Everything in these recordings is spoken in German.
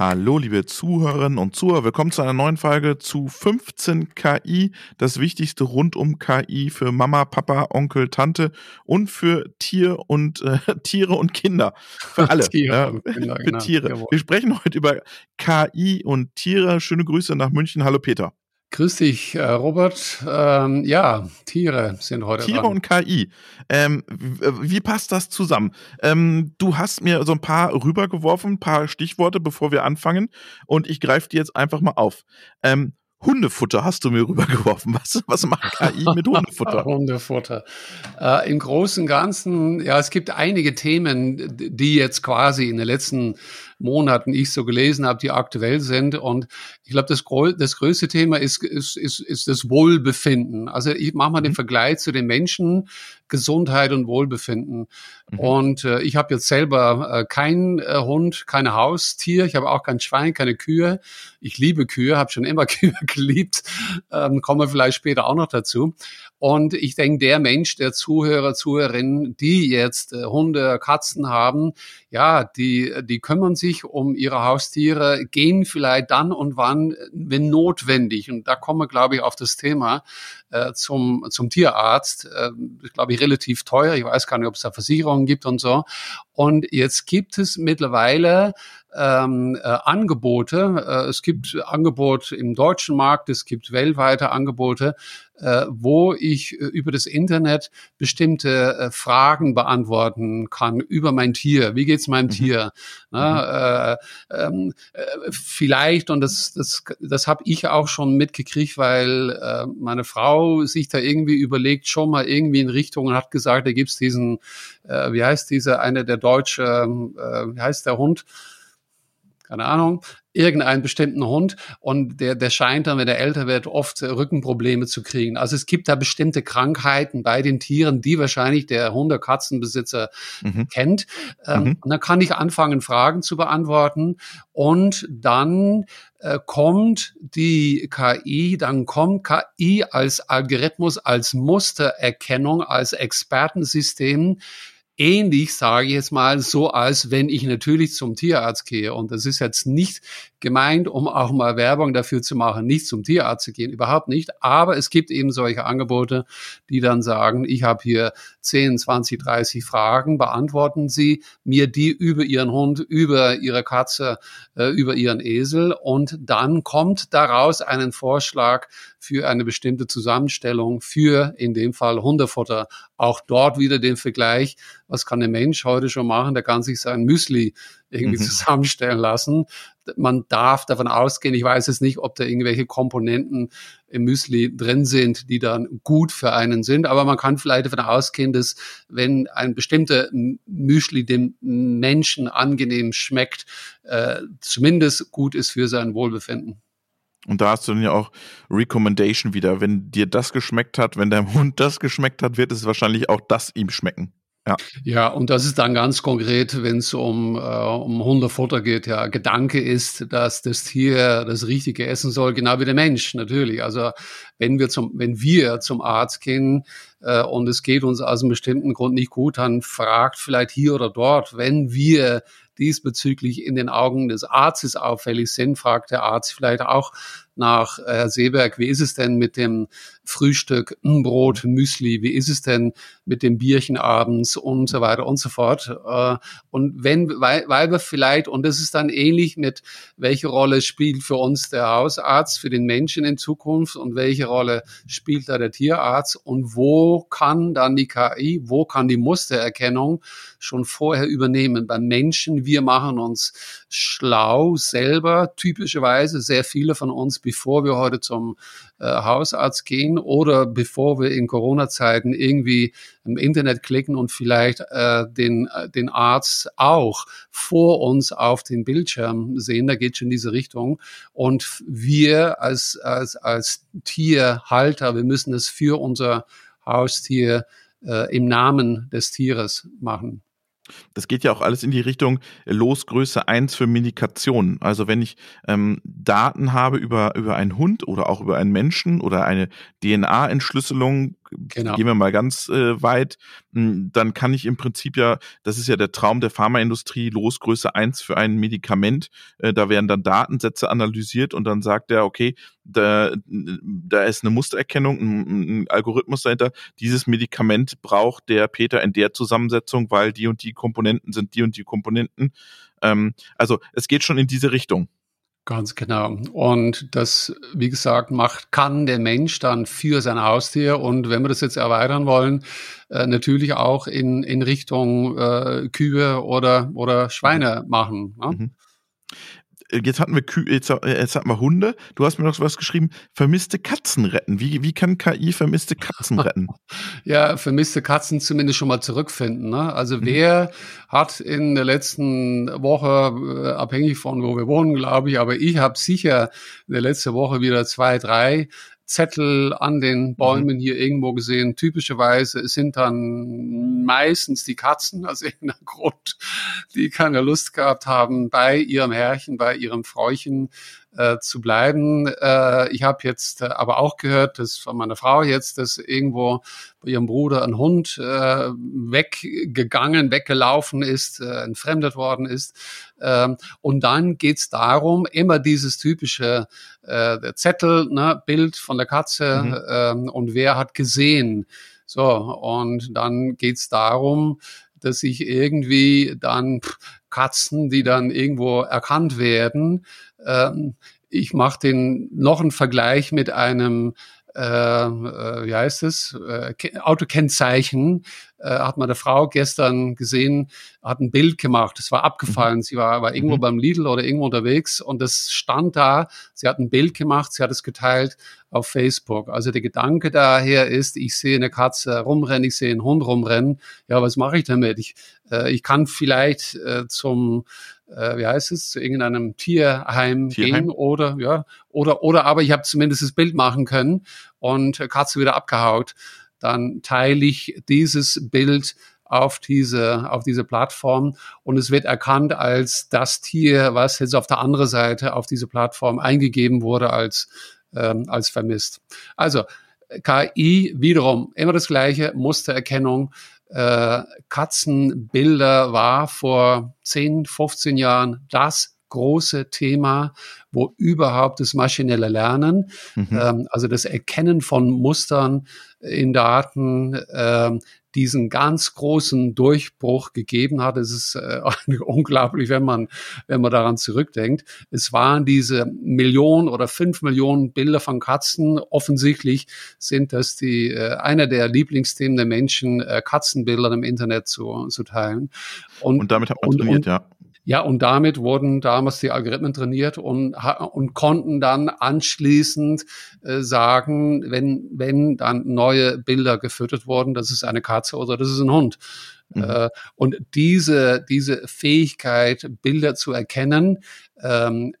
Hallo, liebe Zuhörerinnen und Zuhörer. Willkommen zu einer neuen Folge zu 15 KI. Das Wichtigste rund um KI für Mama, Papa, Onkel, Tante und für Tier und äh, Tiere und Kinder. Für alle. Tiere äh, Kinder, für genau. Tiere. Wir sprechen heute über KI und Tiere. Schöne Grüße nach München. Hallo, Peter. Grüß dich, äh, Robert. Ähm, ja, Tiere sind heute Tiere dran. und KI. Ähm, wie passt das zusammen? Ähm, du hast mir so ein paar rübergeworfen, ein paar Stichworte, bevor wir anfangen. Und ich greife die jetzt einfach mal auf. Ähm, Hundefutter hast du mir rübergeworfen. Was, was macht KI mit Hundefutter? Hundefutter. Äh, Im Großen und Ganzen, ja, es gibt einige Themen, die jetzt quasi in den letzten Monaten ich so gelesen habe, die aktuell sind. Und ich glaube, das, das größte Thema ist, ist, ist, ist das Wohlbefinden. Also ich mache mal den mhm. Vergleich zu den Menschen, Gesundheit und Wohlbefinden. Mhm. Und äh, ich habe jetzt selber äh, keinen äh, Hund, kein Haustier, ich habe auch kein Schwein, keine Kühe. Ich liebe Kühe, habe schon immer Kühe geliebt, ähm, kommen wir vielleicht später auch noch dazu. Und ich denke, der Mensch, der Zuhörer, Zuhörerinnen, die jetzt äh, Hunde, Katzen haben, ja, die, die kümmern sich um ihre Haustiere, gehen vielleicht dann und wann, wenn notwendig. Und da kommen wir, glaube ich, auf das Thema äh, zum, zum Tierarzt. Äh, glaube ich, relativ teuer. Ich weiß gar nicht, ob es da Versicherungen gibt und so. Und jetzt gibt es mittlerweile ähm, äh, Angebote. Äh, es gibt Angebot im deutschen Markt, es gibt weltweite Angebote, äh, wo ich äh, über das Internet bestimmte äh, Fragen beantworten kann über mein Tier. Wie geht's meinem mhm. Tier? Na, mhm. äh, ähm, äh, vielleicht, und das, das, das habe ich auch schon mitgekriegt, weil äh, meine Frau sich da irgendwie überlegt, schon mal irgendwie in Richtung und hat gesagt, da gibt's diesen, äh, wie heißt dieser, eine der deutsche, äh, wie heißt der Hund? Keine Ahnung, irgendeinen bestimmten Hund und der, der scheint dann, wenn er älter wird, oft Rückenprobleme zu kriegen. Also es gibt da bestimmte Krankheiten bei den Tieren, die wahrscheinlich der Hunde- Katzenbesitzer mhm. kennt. Ähm, mhm. Und dann kann ich anfangen, Fragen zu beantworten und dann äh, kommt die KI, dann kommt KI als Algorithmus, als Mustererkennung, als Expertensystem ähnlich, sage ich jetzt mal, so als wenn ich natürlich zum Tierarzt gehe. Und das ist jetzt nicht gemeint, um auch mal Werbung dafür zu machen, nicht zum Tierarzt zu gehen, überhaupt nicht. Aber es gibt eben solche Angebote, die dann sagen, ich habe hier 10, 20, 30 Fragen, beantworten Sie mir die über Ihren Hund, über Ihre Katze, äh, über Ihren Esel und dann kommt daraus einen Vorschlag für eine bestimmte Zusammenstellung für in dem Fall Hundefutter. Auch dort wieder den Vergleich, was kann ein Mensch heute schon machen? Der kann sich sein Müsli irgendwie mhm. zusammenstellen lassen. Man darf davon ausgehen, ich weiß es nicht, ob da irgendwelche Komponenten im Müsli drin sind, die dann gut für einen sind, aber man kann vielleicht davon ausgehen, dass wenn ein bestimmter Müsli dem Menschen angenehm schmeckt, äh, zumindest gut ist für sein Wohlbefinden. Und da hast du dann ja auch Recommendation wieder. Wenn dir das geschmeckt hat, wenn deinem Hund das geschmeckt hat, wird es wahrscheinlich auch das ihm schmecken. Ja. ja, und das ist dann ganz konkret, wenn es um, äh, um Hundefutter geht. Ja, Gedanke ist, dass das Tier das Richtige essen soll, genau wie der Mensch natürlich. Also wenn wir zum, wenn wir zum Arzt gehen äh, und es geht uns aus einem bestimmten Grund nicht gut, dann fragt vielleicht hier oder dort, wenn wir diesbezüglich in den Augen des Arztes auffällig sind, fragt der Arzt vielleicht auch nach äh, Herr Seeberg, wie ist es denn mit dem Frühstück, Brot, Müsli, wie ist es denn mit dem Bierchen abends und so weiter und so fort. Äh, und wenn, weil, weil wir vielleicht, und das ist dann ähnlich mit, welche Rolle spielt für uns der Hausarzt, für den Menschen in Zukunft und welche Rolle spielt da der Tierarzt und wo kann dann die KI, wo kann die Mustererkennung schon vorher übernehmen. Beim Menschen, wir machen uns schlau selber, typischerweise sehr viele von uns, bevor wir heute zum äh, Hausarzt gehen oder bevor wir in Corona-Zeiten irgendwie im Internet klicken und vielleicht äh, den, äh, den Arzt auch vor uns auf den Bildschirm sehen. Da geht schon in diese Richtung. Und wir als, als, als Tierhalter, wir müssen es für unser Haustier äh, im Namen des Tieres machen. Das geht ja auch alles in die Richtung Losgröße 1 für Medikation. Also wenn ich ähm, Daten habe über, über einen Hund oder auch über einen Menschen oder eine DNA-Entschlüsselung genau. gehen wir mal ganz äh, weit, hm, dann kann ich im Prinzip ja, das ist ja der Traum der Pharmaindustrie, Losgröße eins für ein Medikament. Äh, da werden dann Datensätze analysiert und dann sagt er, okay, da, da ist eine Mustererkennung, ein, ein Algorithmus dahinter. Dieses Medikament braucht der Peter in der Zusammensetzung, weil die und die Komponenten sind die und die Komponenten. Ähm, also es geht schon in diese Richtung. Ganz genau. Und das, wie gesagt, macht, kann der Mensch dann für sein Haustier. Und wenn wir das jetzt erweitern wollen, äh, natürlich auch in, in Richtung äh, Kühe oder, oder Schweine machen. Ne? Mhm jetzt hatten wir Kü jetzt, jetzt hatten wir Hunde. Du hast mir noch was geschrieben, vermisste Katzen retten. Wie, wie kann KI vermisste Katzen retten? ja, vermisste Katzen zumindest schon mal zurückfinden. Ne? Also mhm. wer hat in der letzten Woche, äh, abhängig von wo wir wohnen, glaube ich, aber ich habe sicher in der letzten Woche wieder zwei, drei Zettel an den mhm. Bäumen hier irgendwo gesehen. Typischerweise sind dann meistens die Katzen, also irgendein Grund, die keine Lust gehabt haben, bei ihrem Herrchen, bei ihrem Fräuchen äh, zu bleiben. Äh, ich habe jetzt äh, aber auch gehört, dass von meiner Frau jetzt, dass irgendwo bei ihrem Bruder ein Hund äh, weggegangen, weggelaufen ist, äh, entfremdet worden ist. Ähm, und dann geht's darum, immer dieses typische äh, der Zettel, ne, Bild von der Katze mhm. ähm, und wer hat gesehen. So, und dann geht's darum, dass ich irgendwie dann Katzen, die dann irgendwo erkannt werden, ähm, ich mache den noch einen Vergleich mit einem äh, äh, wie heißt es, äh, Autokennzeichen, äh, hat meine Frau gestern gesehen, hat ein Bild gemacht, es war abgefallen, mhm. sie war, war irgendwo mhm. beim Lidl oder irgendwo unterwegs und es stand da, sie hat ein Bild gemacht, sie hat es geteilt auf Facebook. Also der Gedanke daher ist, ich sehe eine Katze rumrennen, ich sehe einen Hund rumrennen, ja, was mache ich damit? Ich, äh, ich kann vielleicht äh, zum äh, wie heißt es, zu irgendeinem Tierheim, Tierheim, gehen oder ja, oder oder aber ich habe zumindest das Bild machen können und Katze wieder abgehaut, dann teile ich dieses Bild auf diese, auf diese Plattform und es wird erkannt als das Tier, was jetzt auf der anderen Seite auf diese Plattform eingegeben wurde als, ähm, als vermisst. Also KI wiederum immer das gleiche, Mustererkennung, äh, Katzenbilder war vor 10, 15 Jahren das große Thema, wo überhaupt das maschinelle Lernen, mhm. ähm, also das Erkennen von Mustern in Daten, ähm, diesen ganz großen Durchbruch gegeben hat. Es ist äh, unglaublich, wenn man, wenn man daran zurückdenkt. Es waren diese Millionen oder fünf Millionen Bilder von Katzen. Offensichtlich sind das die, äh, einer der Lieblingsthemen der Menschen, äh, Katzenbilder im Internet zu, zu teilen. Und, und damit hat man trainiert, ja. Ja, und damit wurden damals die Algorithmen trainiert und, und konnten dann anschließend äh, sagen, wenn, wenn dann neue Bilder gefüttert wurden, das ist eine Katze oder das ist ein Hund. Mhm. Äh, und diese, diese Fähigkeit, Bilder zu erkennen, ähm,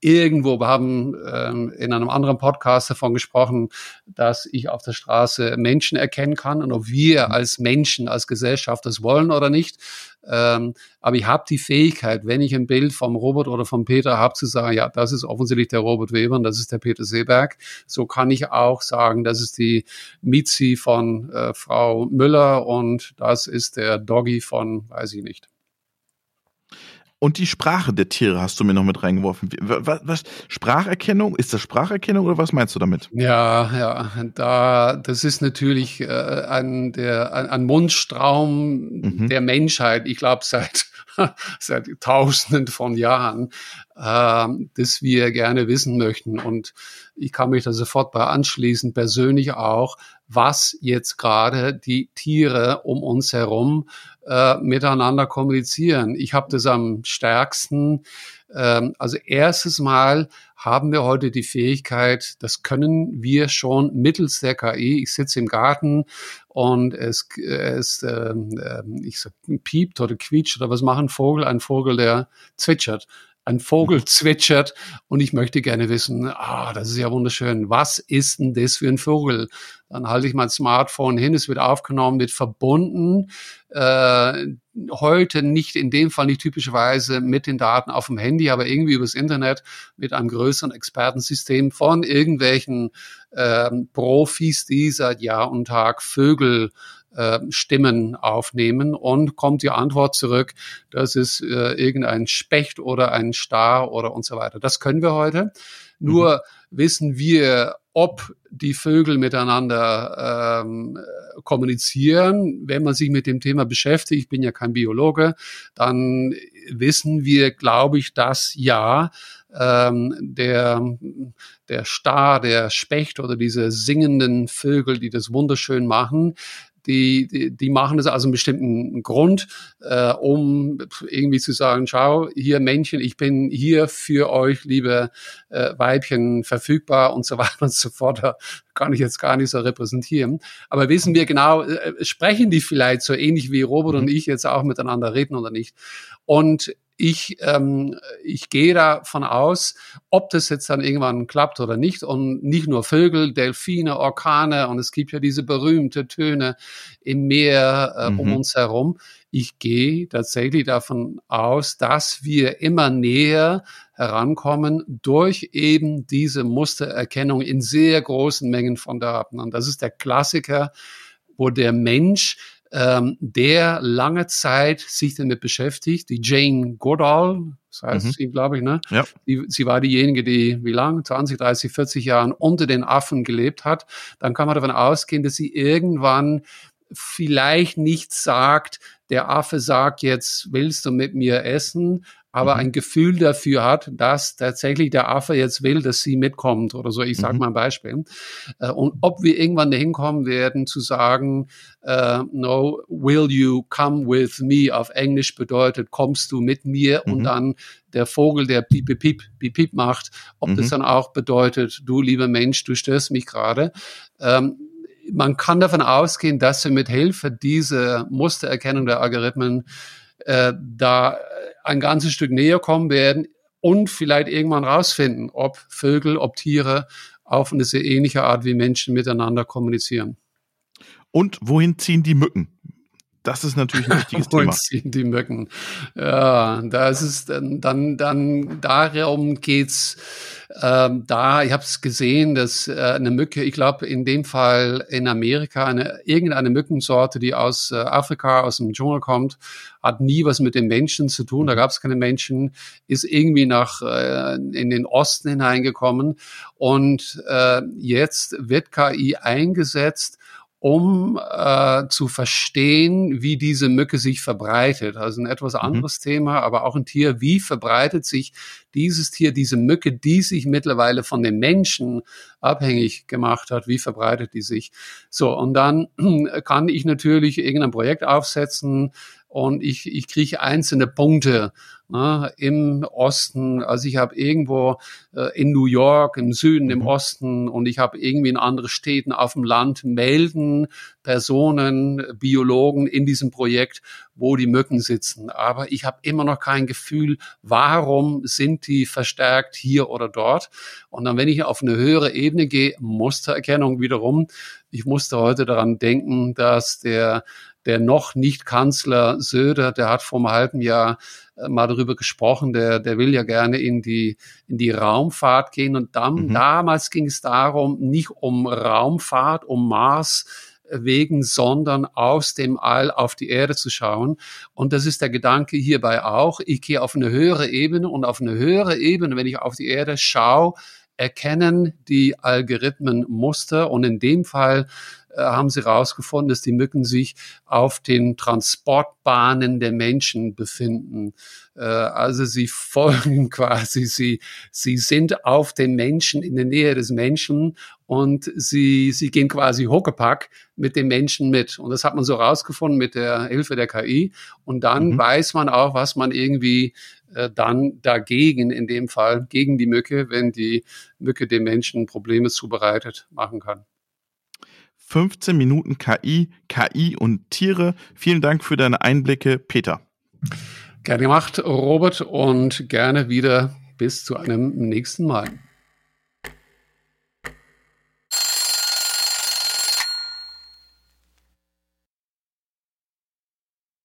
irgendwo, wir haben ähm, in einem anderen Podcast davon gesprochen, dass ich auf der Straße Menschen erkennen kann und ob wir mhm. als Menschen, als Gesellschaft das wollen oder nicht. Ähm, aber ich habe die Fähigkeit, wenn ich ein Bild vom Robert oder vom Peter habe, zu sagen, ja, das ist offensichtlich der Robert Weber und das ist der Peter Seeberg. So kann ich auch sagen, das ist die Mizi von äh, Frau Müller und das ist der Doggy von, weiß ich nicht. Und die Sprache der Tiere hast du mir noch mit reingeworfen. Was, was, Spracherkennung? Ist das Spracherkennung oder was meinst du damit? Ja, ja, da, das ist natürlich äh, ein, der, ein, ein Mundstraum mhm. der Menschheit. Ich glaube, seit, seit Tausenden von Jahren, äh, dass wir gerne wissen möchten. Und ich kann mich da sofort bei anschließen, persönlich auch, was jetzt gerade die Tiere um uns herum äh, miteinander kommunizieren. Ich habe das am stärksten. Ähm, also erstes Mal haben wir heute die Fähigkeit, das können wir schon mittels der KI. Ich sitze im Garten und es, es ähm, ich sag, piept oder quietscht oder was macht ein Vogel? Ein Vogel, der zwitschert. Ein Vogel zwitschert und ich möchte gerne wissen, ah, das ist ja wunderschön, was ist denn das für ein Vogel? Dann halte ich mein Smartphone hin, es wird aufgenommen, wird verbunden. Äh, heute nicht in dem Fall nicht typischerweise mit den Daten auf dem Handy, aber irgendwie übers Internet mit einem größeren Expertensystem von irgendwelchen äh, Profis, die seit Jahr und Tag Vögel äh, Stimmen aufnehmen und kommt die Antwort zurück, das ist äh, irgendein Specht oder ein Star oder und so weiter. Das können wir heute. Nur mhm. wissen wir, ob die Vögel miteinander ähm, kommunizieren. Wenn man sich mit dem Thema beschäftigt, ich bin ja kein Biologe, dann wissen wir, glaube ich, dass ja ähm, der, der Star, der Specht oder diese singenden Vögel, die das wunderschön machen, die, die, die machen das aus einem bestimmten Grund, äh, um irgendwie zu sagen, schau, hier Männchen, ich bin hier für euch, liebe äh, Weibchen, verfügbar und so weiter und so fort. Da kann ich jetzt gar nicht so repräsentieren. Aber wissen wir genau, äh, sprechen die vielleicht so ähnlich wie Robert mhm. und ich jetzt auch miteinander reden oder nicht? Und ich, ähm, ich gehe davon aus, ob das jetzt dann irgendwann klappt oder nicht. Und nicht nur Vögel, Delfine, Orkane und es gibt ja diese berühmte Töne im Meer äh, mhm. um uns herum. Ich gehe tatsächlich davon aus, dass wir immer näher herankommen durch eben diese Mustererkennung in sehr großen Mengen von Daten. Und das ist der Klassiker, wo der Mensch ähm, der lange Zeit sich damit beschäftigt, die Jane Goodall, das heißt mhm. sie, glaube ich, ne? Ja. Die, sie war diejenige, die wie lang, 20, 30, 40 Jahren unter den Affen gelebt hat. Dann kann man davon ausgehen, dass sie irgendwann vielleicht nicht sagt, der Affe sagt jetzt, willst du mit mir essen? aber mhm. ein Gefühl dafür hat, dass tatsächlich der Affe jetzt will, dass sie mitkommt oder so. Ich sage mhm. mal ein Beispiel. Äh, und ob wir irgendwann dahin kommen werden, zu sagen, uh, no, will you come with me auf Englisch bedeutet, kommst du mit mir mhm. und dann der Vogel, der piep, piep, piep, piep, piep macht, ob das mhm. dann auch bedeutet, du lieber Mensch, du störst mich gerade. Ähm, man kann davon ausgehen, dass wir mit Hilfe dieser Mustererkennung der Algorithmen äh, da ein ganzes Stück näher kommen werden und vielleicht irgendwann rausfinden, ob Vögel, ob Tiere auf eine sehr ähnliche Art wie Menschen miteinander kommunizieren. Und wohin ziehen die Mücken? Das ist natürlich ein wichtiges Thema. Die Mücken? Ja, da ist es dann, dann, dann darum geht's ähm, da, ich habe es gesehen, dass äh, eine Mücke, ich glaube in dem Fall in Amerika, eine, irgendeine Mückensorte, die aus äh, Afrika, aus dem Dschungel kommt, hat nie was mit den Menschen zu tun. Da gab es keine Menschen, ist irgendwie nach äh, in den Osten hineingekommen und äh, jetzt wird KI eingesetzt, um äh, zu verstehen, wie diese Mücke sich verbreitet. Also ein etwas mhm. anderes mhm. Thema, aber auch ein Tier. Wie verbreitet sich dieses Tier, diese Mücke, die sich mittlerweile von den Menschen abhängig gemacht hat? Wie verbreitet die sich? So, und dann kann ich natürlich irgendein Projekt aufsetzen, und ich, ich kriege einzelne Punkte ne, im Osten. Also ich habe irgendwo äh, in New York, im Süden, im mhm. Osten und ich habe irgendwie in anderen Städten auf dem Land melden Personen, Biologen in diesem Projekt, wo die Mücken sitzen. Aber ich habe immer noch kein Gefühl, warum sind die verstärkt hier oder dort. Und dann, wenn ich auf eine höhere Ebene gehe, Mustererkennung wiederum, ich musste heute daran denken, dass der der noch nicht Kanzler Söder, der hat vor einem halben Jahr äh, mal darüber gesprochen, der, der will ja gerne in die, in die Raumfahrt gehen. Und dann, mhm. damals ging es darum, nicht um Raumfahrt, um Mars, wegen, sondern aus dem All auf die Erde zu schauen. Und das ist der Gedanke hierbei auch. Ich gehe auf eine höhere Ebene und auf eine höhere Ebene, wenn ich auf die Erde schaue, erkennen die Algorithmen Muster und in dem Fall äh, haben sie herausgefunden, dass die Mücken sich auf den Transportbahnen der Menschen befinden. Äh, also sie folgen quasi, sie, sie sind auf den Menschen, in der Nähe des Menschen und sie, sie gehen quasi Huckepack mit dem Menschen mit. Und das hat man so herausgefunden mit der Hilfe der KI. Und dann mhm. weiß man auch, was man irgendwie äh, dann dagegen, in dem Fall gegen die Mücke, wenn die Mücke dem Menschen Probleme zubereitet, machen kann. 15 Minuten KI, KI und Tiere. Vielen Dank für deine Einblicke, Peter. Gerne gemacht, Robert, und gerne wieder bis zu einem nächsten Mal.